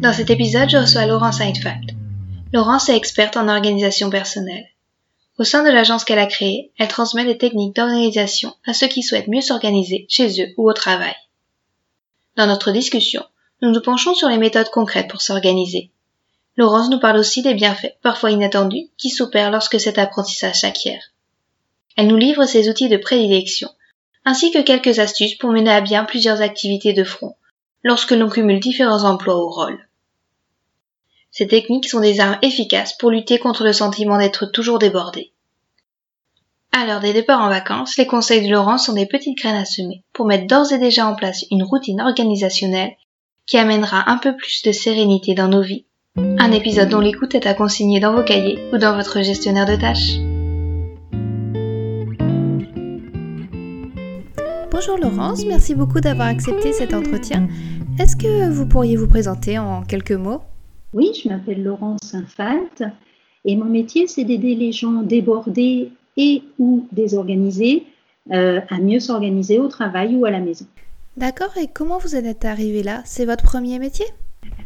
Dans cet épisode, je reçois Laurence Heidfeld. Laurence est experte en organisation personnelle. Au sein de l'agence qu'elle a créée, elle transmet des techniques d'organisation à ceux qui souhaitent mieux s'organiser chez eux ou au travail. Dans notre discussion, nous nous penchons sur les méthodes concrètes pour s'organiser. Laurence nous parle aussi des bienfaits, parfois inattendus, qui s'opèrent lorsque cet apprentissage s'acquiert. Elle nous livre ses outils de prédilection, ainsi que quelques astuces pour mener à bien plusieurs activités de front, lorsque l'on cumule différents emplois ou rôles. Ces techniques sont des armes efficaces pour lutter contre le sentiment d'être toujours débordé. À l'heure des départs en vacances, les conseils de Laurence sont des petites graines à semer pour mettre d'ores et déjà en place une routine organisationnelle qui amènera un peu plus de sérénité dans nos vies. Un épisode dont l'écoute est à consigner dans vos cahiers ou dans votre gestionnaire de tâches. Bonjour Laurence, merci beaucoup d'avoir accepté cet entretien. Est-ce que vous pourriez vous présenter en quelques mots? Oui, je m'appelle Laurence Saint-Falt et mon métier c'est d'aider les gens débordés et ou désorganisés euh, à mieux s'organiser au travail ou à la maison. D'accord, et comment vous êtes arrivé là? C'est votre premier métier?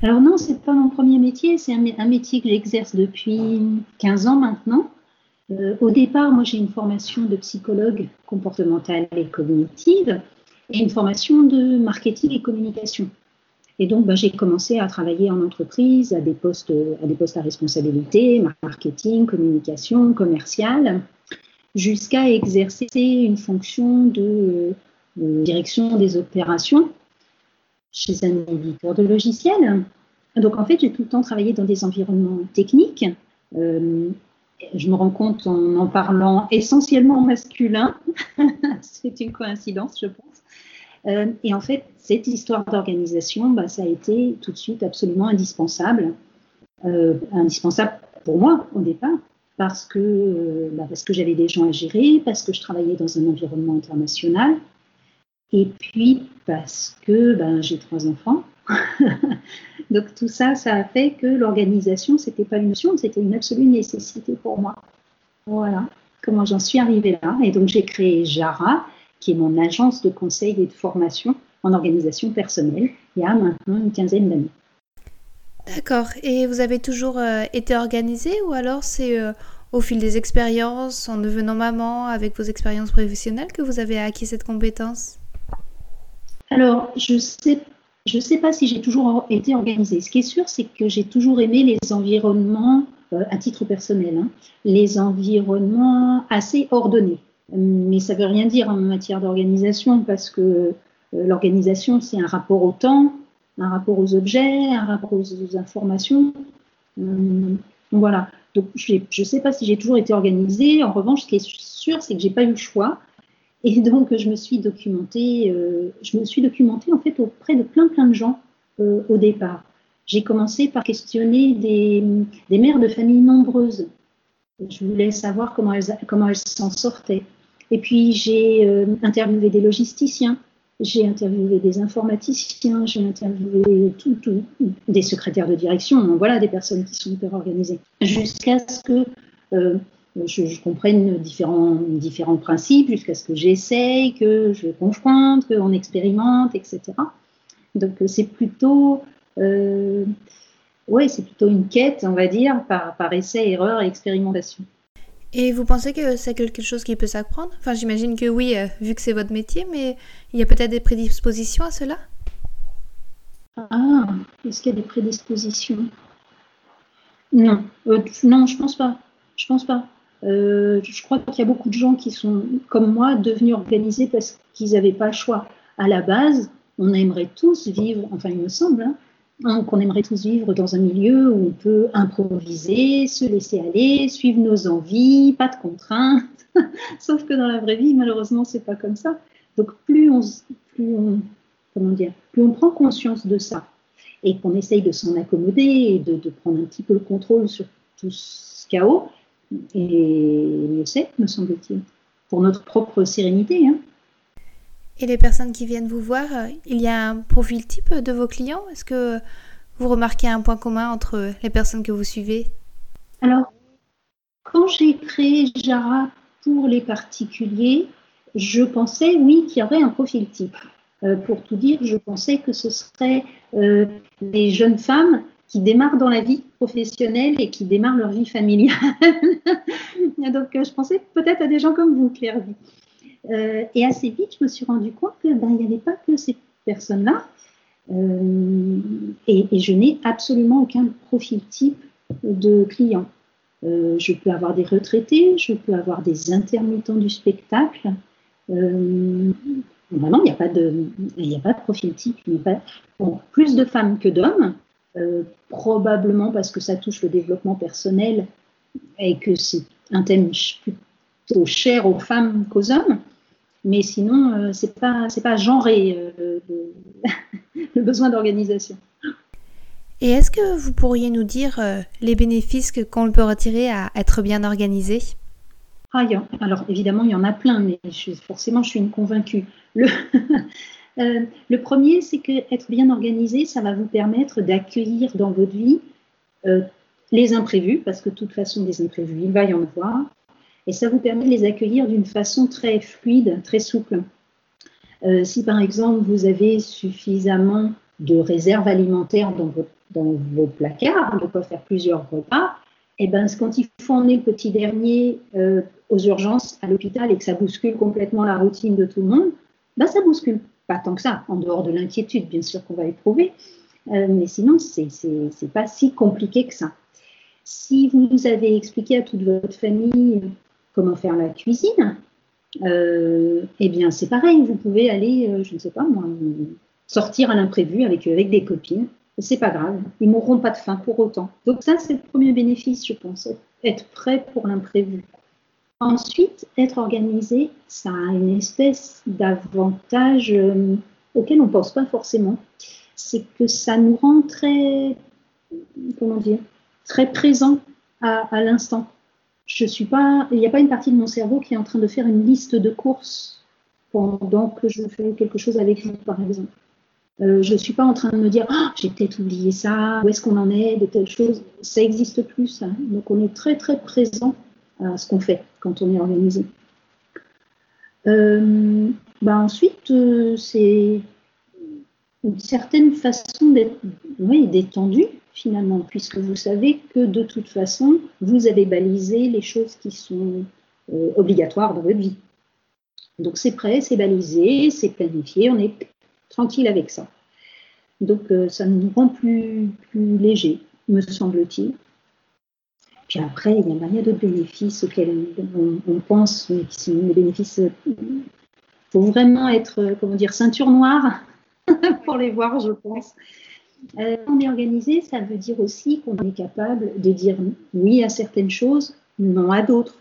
Alors non, c'est pas mon premier métier, c'est un, métier que j'exerce depuis 15 ans maintenant. Euh, au départ, moi j'ai une formation de psychologue comportementale et cognitive et une formation de marketing et communication. Et donc, ben, j'ai commencé à travailler en entreprise à des postes à, des postes à responsabilité, marketing, communication, commercial, jusqu'à exercer une fonction de euh, direction des opérations chez un éditeur de logiciels. Donc en fait, j'ai tout le temps travaillé dans des environnements techniques. Euh, je me rends compte en en parlant essentiellement masculin. C'est une coïncidence, je pense. Euh, et en fait, cette histoire d'organisation, bah, ça a été tout de suite absolument indispensable. indispensable pour moi au départ, parce que, bah, parce que j'avais des gens à gérer, parce que je travaillais dans un environnement international, et puis parce que ben, j'ai trois enfants. Donc tout ça, ça a fait que l'organisation, c'était pas une notion, c'était une absolue nécessité pour moi. Voilà comment j'en suis arrivée là. Et donc j'ai créé JARA, qui est mon agence de conseil et de formation en organisation personnelle, il y a maintenant une quinzaine d'années. D'accord. Et vous avez toujours euh, été organisée ou alors c'est euh, au fil des expériences, en devenant maman, avec vos expériences professionnelles, que vous avez acquis cette compétence? Alors, je sais, je sais pas si j'ai toujours été organisée. Ce qui est sûr, c'est que j'ai toujours aimé les environnements, euh, à titre personnel, hein, les environnements assez ordonnés. Mais ça veut rien dire en matière d'organisation parce que euh, l'organisation, c'est un rapport au temps, un rapport aux objets, un rapport aux, informations. Hum, voilà. Donc, je ne sais pas si j'ai toujours été organisée. En revanche, ce qui est sûr, c'est que j'ai pas eu le choix. Et donc, je me suis documentée, euh, je me suis documentée en fait auprès de plein plein de gens euh, au départ. J'ai commencé par questionner des, des, mères de familles nombreuses. Je voulais savoir comment elles, comment elles s'en sortaient. Et puis, j'ai euh, interviewé des logisticiens, j'ai interviewé des informaticiens, j'ai interviewé tout, tout, des secrétaires de direction, voilà, des personnes qui sont hyper organisées, jusqu'à ce que je, je comprenne différents, différents principes jusqu'à ce que j'essaye, que je confronte, qu'on expérimente, etc. Donc c'est plutôt, euh, ouais, c'est plutôt une quête, on va dire, par, par essai, erreur et expérimentation. Et vous pensez que c'est quelque chose qui peut s'apprendre? Enfin, j'imagine que oui, euh, vu que c'est votre métier, mais il y a peut-être des prédispositions à cela? Ah, est-ce qu'il y a des prédispositions? Non, euh, non, je pense pas. Je pense pas. Euh, je crois qu'il y a beaucoup de gens qui sont, comme moi, devenus organisés parce qu'ils n'avaient pas le choix. À la base, on aimerait tous vivre, enfin il me semble, hein, qu'on aimerait tous vivre dans un milieu où on peut improviser, se laisser aller, suivre nos envies, pas de contraintes. Sauf que dans la vraie vie, malheureusement, c'est pas comme ça. Donc plus on, plus on, comment dire, plus on prend conscience de ça et qu'on essaye de s'en accommoder et de, prendre un petit peu le contrôle sur tout ce chaos, et mieux c'est, me semble-t-il, pour notre propre sérénité. Hein. Et les personnes qui viennent vous voir, euh, il y a un profil type de vos clients? Est-ce que vous remarquez un point commun entre les personnes que vous suivez? Alors, quand j'ai créé Jara pour les particuliers, je pensais, oui, qu'il y aurait un profil type. Euh, pour tout dire, je pensais que ce serait euh, des jeunes femmes qui démarrent dans la vie professionnelle et qui démarrent leur vie familiale. Donc, euh, je pensais peut-être à des gens comme vous, Claire. Et assez vite, je me suis rendu compte qu'il ben, n'y avait pas que ces personnes-là. et, et, je n'ai absolument aucun profil type de client. je peux avoir des retraités, je peux avoir des intermittents du spectacle, euh, Normalement, il n'y a, pas de, a pas de profil type. plus de femmes que d'hommes, euh, probablement parce que ça touche le développement personnel et que c'est un thème plutôt cher aux femmes qu'aux hommes. Mais sinon, euh, ce n'est pas, pas genré euh, le, besoin d'organisation. Et est-ce que vous pourriez nous dire les bénéfices qu'on peut retirer à être bien organisé? Ah, alors évidemment, il y en a plein, mais forcément, je suis une convaincue. Euh, le, premier, c'est que être bien organisé, ça va vous permettre d'accueillir dans votre vie euh, les imprévus, parce que de toute façon, des imprévus, il va y en avoir, et ça vous permet de les accueillir d'une façon très fluide, très souple. Euh, si par exemple, vous avez suffisamment de réserves alimentaires dans, vos placards, de quoi faire plusieurs repas, et eh ben, quand il faut emmener le petit dernier aux urgences à l'hôpital et que ça bouscule complètement la routine de tout le monde, ben ça bouscule. Pas tant que ça, en dehors de l'inquiétude, bien sûr qu'on va éprouver, euh, mais sinon, c'est n'est pas si compliqué que ça. Si vous avez expliqué à toute votre famille comment faire la cuisine, euh, eh bien, c'est pareil, vous pouvez aller, euh, je ne sais pas moi, sortir à l'imprévu avec, avec des copines. C'est pas grave, ils mourront pas de faim pour autant. Donc ça, c'est le premier bénéfice, je pense, être prêt pour l'imprévu. Ensuite, être organisé, ça a une espèce d'avantage euh, auquel on ne pense pas forcément. C'est que ça nous rend très, comment dire, très présent à, l'instant. Je suis pas, il n'y a pas une partie de mon cerveau qui est en train de faire une liste de courses pendant que je fais quelque chose avec vous, par exemple. Euh, je ne suis pas en train de me dire ah, j'ai peut-être oublié ça, où est-ce qu'on en est de telle chose. Ça n'existe plus, ça. Donc on est très très présent à ce qu'on fait quand on est organisé. Euh, bah ensuite, euh, c'est une certaine façon d'être oui, détendu finalement, puisque vous savez que de toute façon, vous avez balisé les choses qui sont euh, obligatoires dans votre vie. Donc c'est prêt, c'est balisé, c'est planifié, on est tranquille avec ça. Donc ça nous rend plus, plus léger, me semble-t-il. Puis après, il y a, d'autres bénéfices auxquels on, pense, mais qui sont des bénéfices. Il faut vraiment être, comment dire, ceinture noire pour les voir, je pense. Euh, on est organisé, ça veut dire aussi qu'on est capable de dire oui à certaines choses, non à d'autres.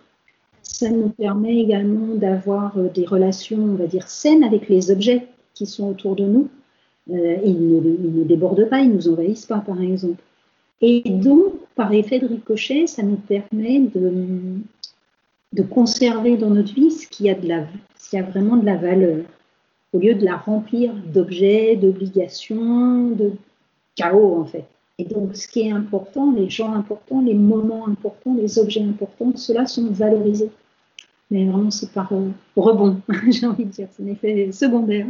Ça nous permet également d'avoir euh, des relations, on va dire, saines avec les objets qui sont autour de nous. Euh, ils, ne, débordent pas, ils ne nous envahissent pas, par exemple. Et donc, par effet de ricochet, ça nous permet de, de conserver dans notre vie ce qui a, de la, ce a vraiment de la valeur, au lieu de la remplir d'objets, d'obligations, de chaos en fait. Et donc, ce qui est important, les gens importants, les moments importants, les objets importants, ceux-là sont valorisés. Mais vraiment, c'est par euh, rebond, j'ai envie de dire, c'est un effet secondaire.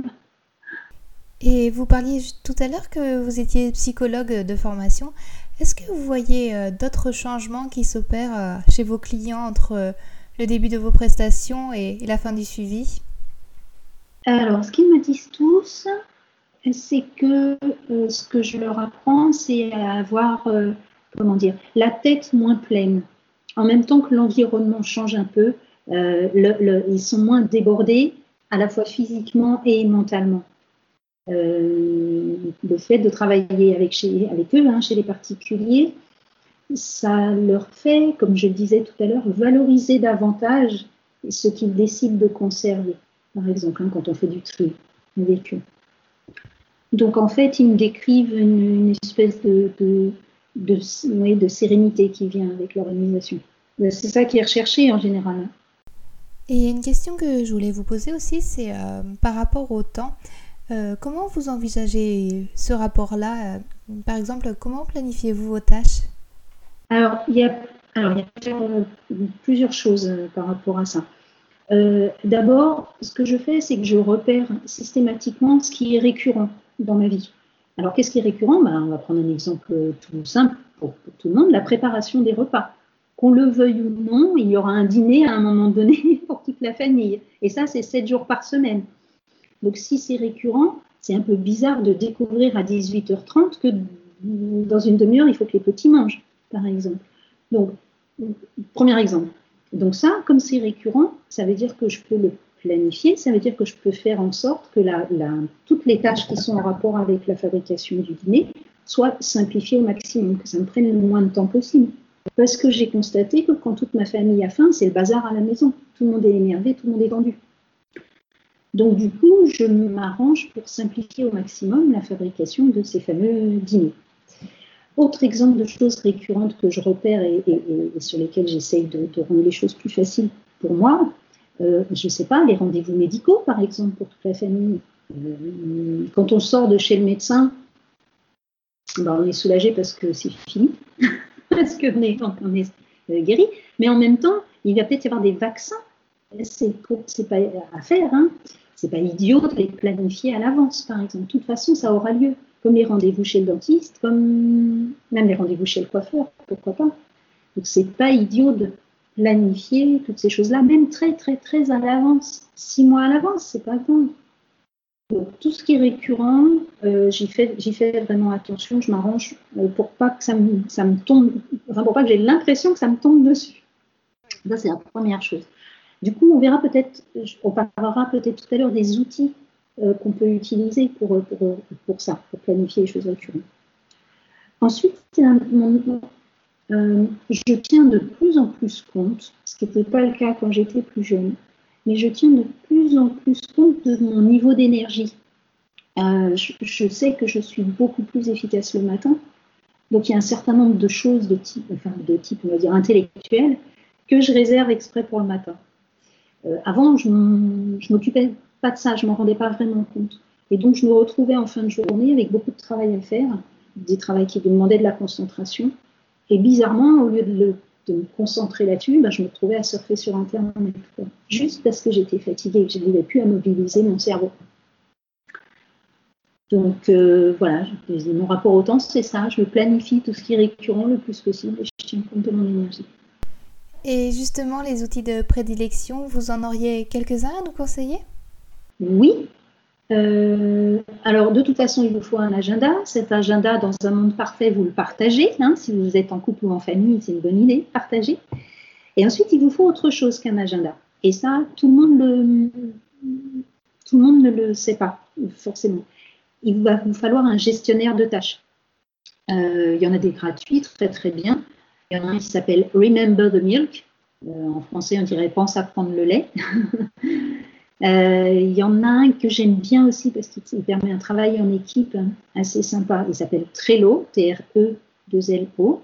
Et vous parliez tout à l'heure que vous étiez psychologue de formation. Est-ce que vous voyez euh, d'autres changements qui s'opèrent euh, chez vos clients entre le début de vos prestations et, la fin du suivi? Alors, ce qu'ils me disent tous, c'est que ce que je leur apprends, c'est à avoir, comment dire, la tête moins pleine. En même temps que l'environnement change un peu, ils sont moins débordés, à la fois physiquement et mentalement. Euh, le fait de travailler avec, avec eux, hein, chez les particuliers, ça leur fait, comme je le disais tout à l'heure, valoriser davantage ce qu'ils décident de conserver. Par exemple, hein, quand on fait du tri avec eux. Donc en fait, ils me décrivent une, espèce de, de, de, sérénité qui vient avec l'organisation. Ben, c'est ça qui est recherché en général. Et une question que je voulais vous poser aussi, c'est euh, par rapport au temps. Euh, comment vous envisagez ce rapport-là Par exemple, comment planifiez-vous vos tâches? Alors, il y a, alors, il y a plusieurs choses par rapport à ça. D'abord, ce que je fais, c'est que je repère systématiquement ce qui est récurrent dans ma vie. Alors, qu'est-ce qui est récurrent? Ben, On va prendre un exemple tout simple pour, tout le monde, la préparation des repas. Qu'on le veuille ou non, il y aura un dîner à un moment donné pour toute la famille. Et ça, c'est 7 jours par semaine. Donc, si c'est récurrent, c'est un peu bizarre de découvrir à 18h30 que dans une demi-heure, il faut que les petits mangent, par exemple. Donc, premier exemple. Donc ça, comme c'est récurrent, ça veut dire que je peux le planifier, ça veut dire que je peux faire en sorte que toutes les tâches qui sont en rapport avec la fabrication du dîner soient simplifiées au maximum, que ça me prenne le moins de temps possible. Parce que j'ai constaté que quand toute ma famille a faim, c'est le bazar à la maison. Tout le monde est énervé, tout le monde est tendu. Donc du coup, je m'arrange pour simplifier au maximum la fabrication de ces fameux dîners. Autre exemple de choses récurrentes que je repère et, sur lesquelles j'essaye de, rendre les choses plus faciles pour moi, euh, je ne sais pas, les rendez-vous médicaux, par exemple, pour toute la famille. Euh, quand on sort de chez le médecin, ben, on est soulagé parce que c'est fini, parce qu'on est, on est euh, guéri, mais en même temps, il va peut-être y avoir des vaccins. C'est pas à faire, hein. c'est pas idiot de les planifier à l'avance, par exemple. De toute façon, ça aura lieu, comme les rendez-vous chez le dentiste, comme même les rendez-vous chez le coiffeur, pourquoi pas. Donc, c'est pas idiot de planifier toutes ces choses-là, même très, très, très à l'avance. Six mois à l'avance, c'est pas temps. Donc, tout ce qui est récurrent, euh, j'y fais, fais vraiment attention, je m'arrange euh, pour pas que ça me, ça me tombe, enfin pour pas que j'ai l'impression que ça me tombe dessus. Ça, c'est la première chose. Du coup, on verra peut-être, on parlera peut-être tout à l'heure des outils euh, qu'on peut utiliser pour, pour, pour, ça, pour planifier les choses récurrentes. Ensuite, mon, euh, je tiens de plus en plus compte, ce qui n'était pas le cas quand j'étais plus jeune, mais je tiens de plus en plus compte de mon niveau d'énergie. Euh, je, sais que je suis beaucoup plus efficace le matin, donc il y a un certain nombre de choses de type, de type, intellectuel, que je réserve exprès pour le matin. Euh, avant, je ne m'occupais pas de ça, je m'en rendais pas vraiment compte. Et donc, je me retrouvais en fin de journée avec beaucoup de travail à faire, des travaux qui demandaient de la concentration. Et bizarrement, au lieu de, me concentrer là-dessus, ben, je me trouvais à surfer sur Internet. Juste parce que j'étais fatiguée, je n'arrivais plus à mobiliser mon cerveau. Donc euh, voilà, mon rapport au temps, c'est ça. Je planifie tout ce qui est récurrent le plus possible et je tiens compte de mon énergie. Et justement, les outils de prédilection, vous en auriez quelques-uns à nous conseiller? Oui, euh, alors, de toute façon, il vous faut un agenda. Cet agenda, dans un monde parfait, vous le partagez. Hein. si vous êtes en couple ou en famille, c'est une bonne idée, partagez. Et ensuite, il vous faut autre chose qu'un agenda. Et ça, tout le monde tout le monde ne le sait pas, forcément. Il va vous falloir un gestionnaire de tâches. Euh, il y en a des gratuits, très très bien. Il y en a un qui s'appelle Remember the Milk. Euh, en français, on dirait Pense à prendre le lait. Euh, il y en a un que j'aime bien aussi parce qu'il permet un travail en équipe assez sympa. Il s'appelle Trello, T-R-E-2-L-O.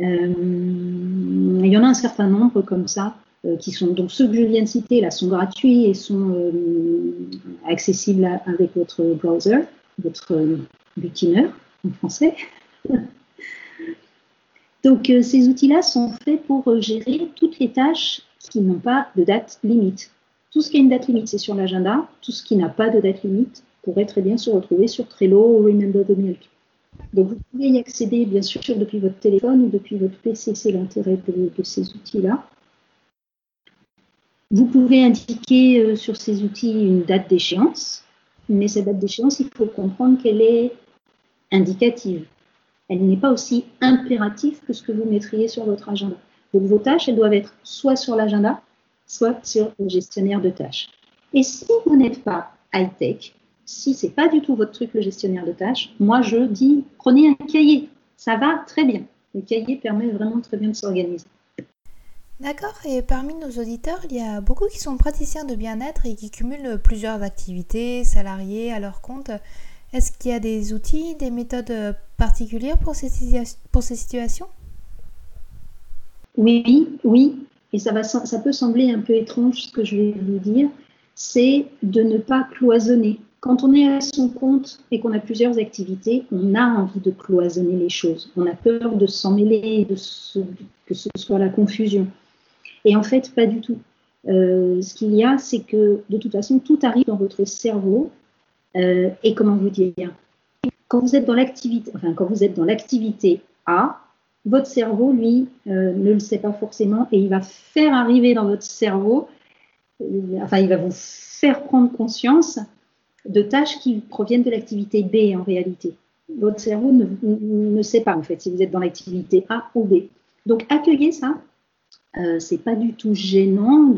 Euh, il y en a un certain nombre comme ça euh, qui sont donc ceux que je viens de citer là sont gratuits et sont accessibles avec votre browser, votre butiner en français. donc ces outils-là sont faits pour gérer toutes les tâches qui n'ont pas de date limite. Tout ce qui a une date limite, c'est sur l'agenda. Tout ce qui n'a pas de date limite pourrait très bien se retrouver sur Trello ou Remember the Milk. Donc vous pouvez y accéder bien sûr depuis votre téléphone ou depuis votre PC, c'est l'intérêt de, ces outils-là. Vous pouvez indiquer euh, sur ces outils une date d'échéance, mais cette date d'échéance, il faut comprendre qu'elle est indicative. Elle n'est pas aussi impérative que ce que vous mettriez sur votre agenda. Donc vos tâches, elles doivent être soit sur l'agenda, soit sur le gestionnaire de tâches. Et si vous n'êtes pas high-tech, si c'est pas du tout votre truc le gestionnaire de tâches, moi je dis prenez un cahier, ça va très bien. Le cahier permet vraiment très bien de s'organiser. D'accord, et parmi nos auditeurs, il y a beaucoup qui sont praticiens de bien-être et qui cumulent plusieurs activités salariées à leur compte. Est-ce qu'il y a des outils, des méthodes particulières pour ces, pour ces situations? Oui, oui. Et ça, va, ça peut sembler un peu étrange ce que je vais vous dire. C'est de ne pas cloisonner. Quand on est à son compte et qu'on a plusieurs activités, on a envie de cloisonner les choses. On a peur de s'en mêler, de que ce soit la confusion. Et en fait, pas du tout. Euh, ce qu'il y a, c'est que de toute façon, tout arrive dans votre cerveau. Euh, et comment vous dire? Quand vous êtes dans l'activité, enfin, quand vous êtes dans l'activité A, votre cerveau, lui, euh, ne le sait pas forcément et il va faire arriver dans votre cerveau, enfin, il va vous faire prendre conscience de tâches qui proviennent de l'activité B en réalité. Votre cerveau ne, ne, sait pas en fait si vous êtes dans l'activité A ou B. Donc accueillez ça euh, c'est pas du tout gênant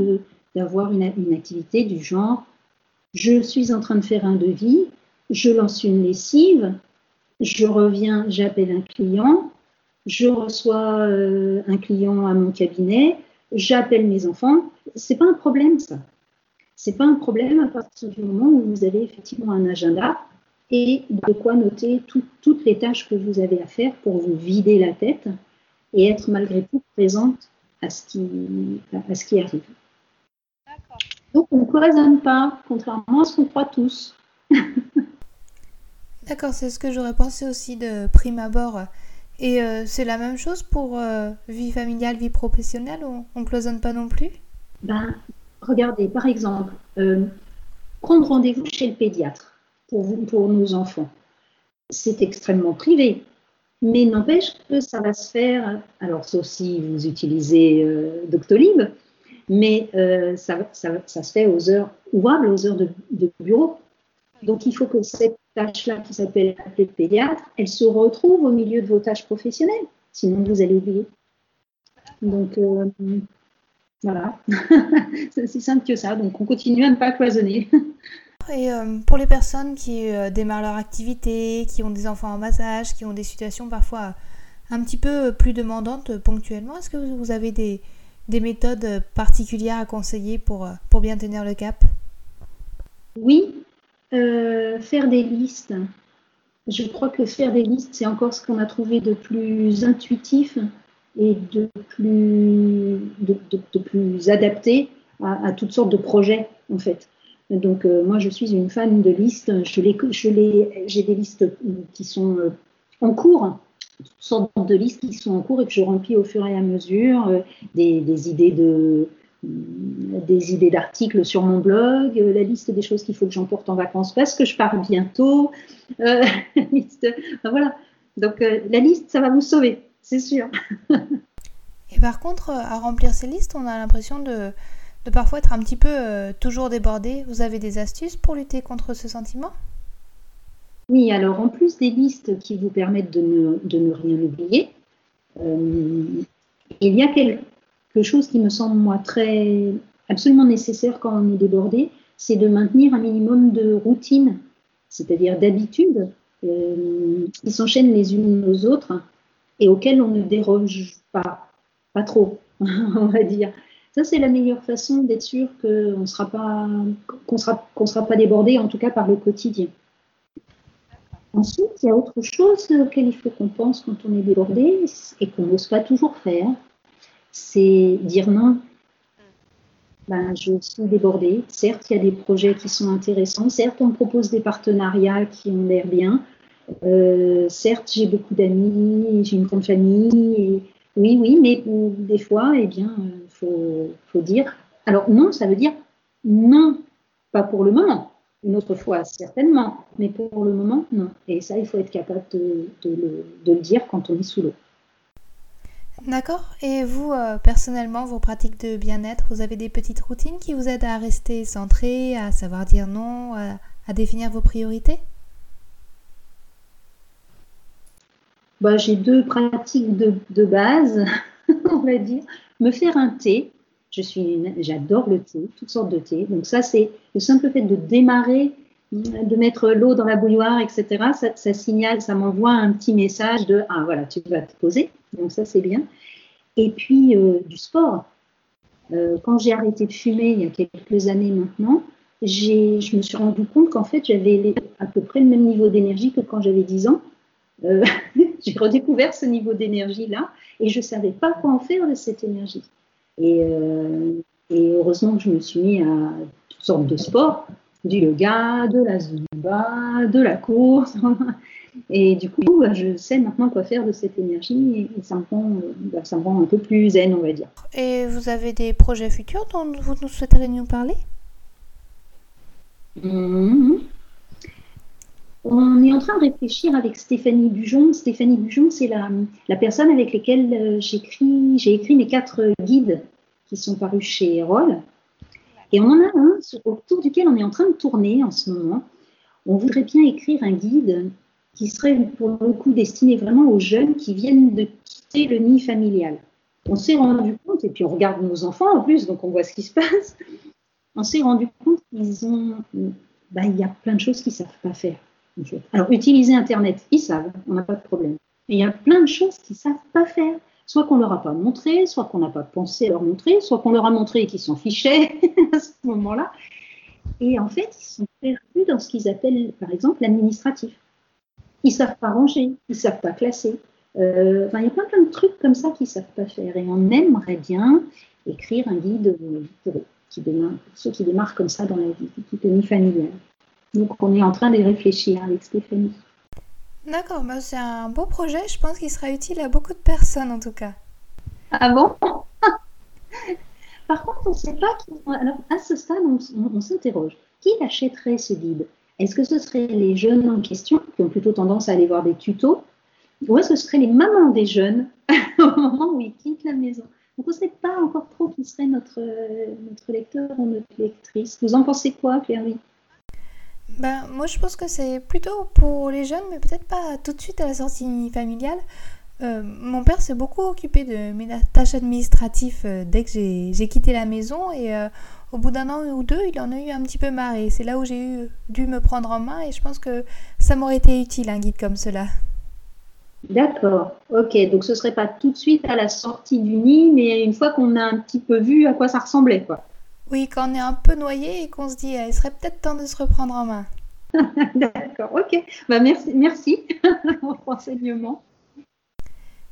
d'avoir une, une, activité du genre je suis en train de faire un devis, je lance une lessive, je reviens, j'appelle un client, je reçois euh, un client à mon cabinet, j'appelle mes enfants. C'est pas un problème ça. C'est pas un problème à partir du moment où vous avez effectivement un agenda et de quoi noter toutes les tâches que vous avez à faire pour vous vider la tête et être malgré tout présente à ce qui, à ce qui arrive. Donc on ne cloisonne pas, contrairement à ce qu'on croit tous. D'accord, c'est ce que j'aurais pensé aussi de prime abord. Et euh, c'est la même chose pour euh, vie familiale, vie professionnelle On ne cloisonne pas non plus? Ben, Regardez, par exemple, euh, prendre rendez-vous chez le pédiatre pour, pour nos enfants. C'est extrêmement privé. Mais n'empêche que ça va se faire, alors sauf si vous utilisez Doctolib, mais ça, ça, ça, se fait aux heures ouvrables, aux heures de, de bureau. Donc il faut que cette tâche-là qui s'appelle appeler le pédiatre, elle se retrouve au milieu de vos tâches professionnelles, sinon vous allez oublier. Donc euh, voilà, c'est aussi simple que ça. Donc on continue à ne pas cloisonner. Et euh, pour les personnes qui euh, démarrent leur activité, qui ont des enfants en massage, qui ont des situations parfois un petit peu plus demandantes ponctuellement, est-ce que vous avez des, des, méthodes particulières à conseiller pour, pour bien tenir le cap? Oui, faire des listes. Je crois que faire des listes, c'est encore ce qu'on a trouvé de plus intuitif et de plus, adapté à, toutes sortes de projets, en fait. Donc euh, moi je suis une fan de listes. Je j'ai des listes qui sont euh, en cours, toutes sortes de listes qui sont en cours et que je remplis au fur et à mesure, euh, des, idées de des idées d'articles sur mon blog, la liste des choses qu'il faut que j'emporte en vacances parce que je pars bientôt. Euh, liste, voilà. Donc la liste, ça va vous sauver, c'est sûr. et par contre, à remplir ces listes, on a l'impression de de parfois être un petit peu euh, toujours débordé. Vous avez des astuces pour lutter contre ce sentiment? Oui, alors en plus des listes qui vous permettent de ne, rien oublier, euh, il y a quelque chose qui me semble moi très absolument nécessaire quand on est débordé, c'est de maintenir un minimum de routine, c'est-à-dire d'habitudes euh, qui s'enchaînent les unes aux autres et auxquelles on ne déroge pas, pas trop, on va dire. Ça, c'est la meilleure façon d'être sûr qu'on ne sera pas, sera pas débordé, en tout cas par le quotidien. Ensuite, il y a autre chose auquel il faut qu'on pense quand on est débordé et qu'on n'ose pas toujours faire, c'est dire non. Ben, je suis débordée. Certes, il y a des projets qui sont intéressants. Certes, on propose des partenariats qui ont l'air bien. Euh, certes, j'ai beaucoup d'amis, j'ai une grande famille. oui, oui, mais des fois, eh bien, faut, dire. Alors non, ça veut dire non, pas pour le moment. Une autre fois, certainement, mais pour le moment, non. Et ça, il faut être capable de, le, dire quand on est sous l'eau. D'accord. Et vous, euh, personnellement, vos pratiques de bien-être, vous avez des petites routines qui vous aident à rester centré, à savoir dire non, à, définir vos priorités? Bah, J'ai deux pratiques de, de base, on va dire me faire un thé. Je suis, j'adore le thé, toutes sortes de thé. Donc ça, c'est le simple fait de démarrer, de mettre l'eau dans la bouilloire, etc. Ça, ça signale, ça m'envoie un petit message de ah voilà, tu vas te poser. Donc ça, c'est bien. Et puis euh, du sport. Euh, quand j'ai arrêté de fumer il y a quelques années maintenant, je me suis rendu compte qu'en fait, j'avais à peu près le même niveau d'énergie que quand j'avais 10 ans. Euh, j'ai redécouvert ce niveau d'énergie-là et je ne savais pas quoi en faire de cette énergie. Et, heureusement que je me suis mis à toutes sortes de sports, du yoga, de la zumba, de la course. Et du coup, bah, je sais maintenant quoi faire de cette énergie et ça me rend, bah, ça me rend un peu plus zen, on va dire. Et vous avez des projets futurs dont vous nous souhaiteriez nous parler? Mhm. On est en train de réfléchir avec Stéphanie Bujon. Stéphanie Bujon, c'est la, la, personne avec laquelle euh, j'écris, j'ai écrit mes quatre guides qui sont parus chez Erol. Et on en a un autour duquel on est en train de tourner en ce moment. On voudrait bien écrire un guide qui serait pour le coup destiné vraiment aux jeunes qui viennent de quitter le nid familial. On s'est rendu compte, et puis on regarde nos enfants en plus, donc on voit ce qui se passe, on s'est rendu compte qu'ils ont, bah, il y a plein de choses qu'ils ne savent pas faire. Alors, utiliser Internet, ils savent, on n'a pas de problème. Mais il y a plein de choses qu'ils ne savent pas faire. Soit qu'on ne leur a pas montré, soit qu'on n'a pas pensé à leur montrer, soit qu'on leur a montré et qu'ils s'en fichaient à ce moment-là. Et en fait, ils sont perdus dans ce qu'ils appellent, par exemple, l'administratif. Ils ne savent pas ranger, ils ne savent pas classer. Euh, enfin, il y a plein, plein de trucs comme ça qu'ils ne savent pas faire. Et on aimerait bien écrire un guide pour eux qui ceux qui démarrent comme ça dans la vie, familiale. Donc on est en train de réfléchir avec Stéphanie. D'accord, bah c'est un beau projet, je pense qu'il sera utile à beaucoup de personnes en tout cas. Ah bon? Par contre, on ne sait pas qui. Alors, à ce stade, on, s'interroge. Qui achèterait ce guide? Est-ce que ce seraient les jeunes en question, qui ont plutôt tendance à aller voir des tutos Ou est-ce que ce seraient les mamans des jeunes au moment où ils quittent la maison? Donc on ne sait pas encore trop qui serait notre, notre lecteur ou notre lectrice. Vous en pensez quoi, Claire ben, Moi, je pense que c'est plutôt pour les jeunes, mais peut-être pas tout de suite à la sortie familiale. Euh, mon père s'est beaucoup occupé de mes tâches administratives euh, dès que j'ai quitté la maison et euh, au bout d'un an ou deux, il en a eu un petit peu marre et c'est là où j'ai dû me prendre en main et je pense que ça m'aurait été utile un guide comme cela. D'accord, ok. Donc ce serait pas tout de suite à la sortie du nid, mais une fois qu'on a un petit peu vu à quoi ça ressemblait, quoi. Oui, quand on est un peu noyé et qu'on se dit, il serait peut-être temps de se reprendre en main. D'accord, ok. Bah, merci, merci pour renseignement.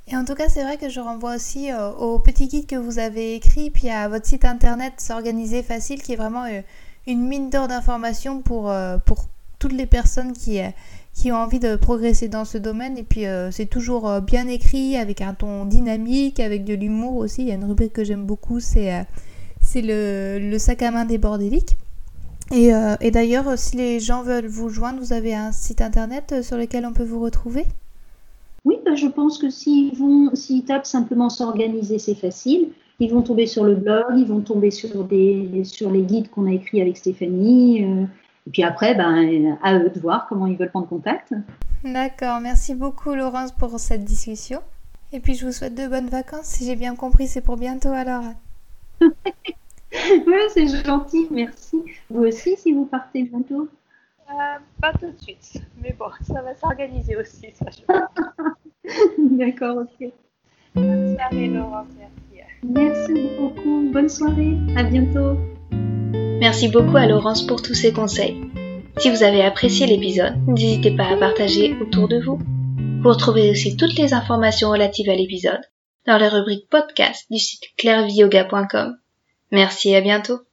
Et en tout cas, c'est vrai que je renvoie aussi euh, au petit guide que vous avez écrit, puis à votre site internet S'organiser facile, qui est vraiment euh, une mine d'or d'informations pour, euh, pour toutes les personnes qui, qui ont envie de progresser dans ce domaine. Et puis c'est toujours bien écrit, avec un ton dynamique, avec de l'humour aussi. Il y a une rubrique que j'aime beaucoup, c'est c'est le, le, sac à main des bordéliques. Et, et d'ailleurs, si les gens veulent vous joindre, vous avez un site internet sur lequel on peut vous retrouver? Oui, bah, je pense que s'ils vont, s'ils tapent simplement s'organiser, c'est facile. Ils vont tomber sur le blog, ils vont tomber sur, des, sur les guides qu'on a écrits avec Stéphanie. Et puis après, ben, à eux de voir comment ils veulent prendre contact. D'accord, merci beaucoup Laurence pour cette discussion. Et puis je vous souhaite de bonnes vacances. Si j'ai bien compris, c'est pour bientôt alors. oui, c'est gentil, merci. Vous aussi, si vous partez bientôt euh, Pas tout de suite, mais bon, ça va s'organiser aussi. D'accord, ok. Bonne soirée Laurence, merci. Merci beaucoup, bonne soirée, à bientôt. Merci beaucoup à Laurence pour tous ses conseils. Si vous avez apprécié l'épisode, n'hésitez pas à partager autour de vous. Vous retrouvez aussi toutes les informations relatives à l'épisode dans la rubrique podcast du site clairviyoga.com. Merci et à bientôt.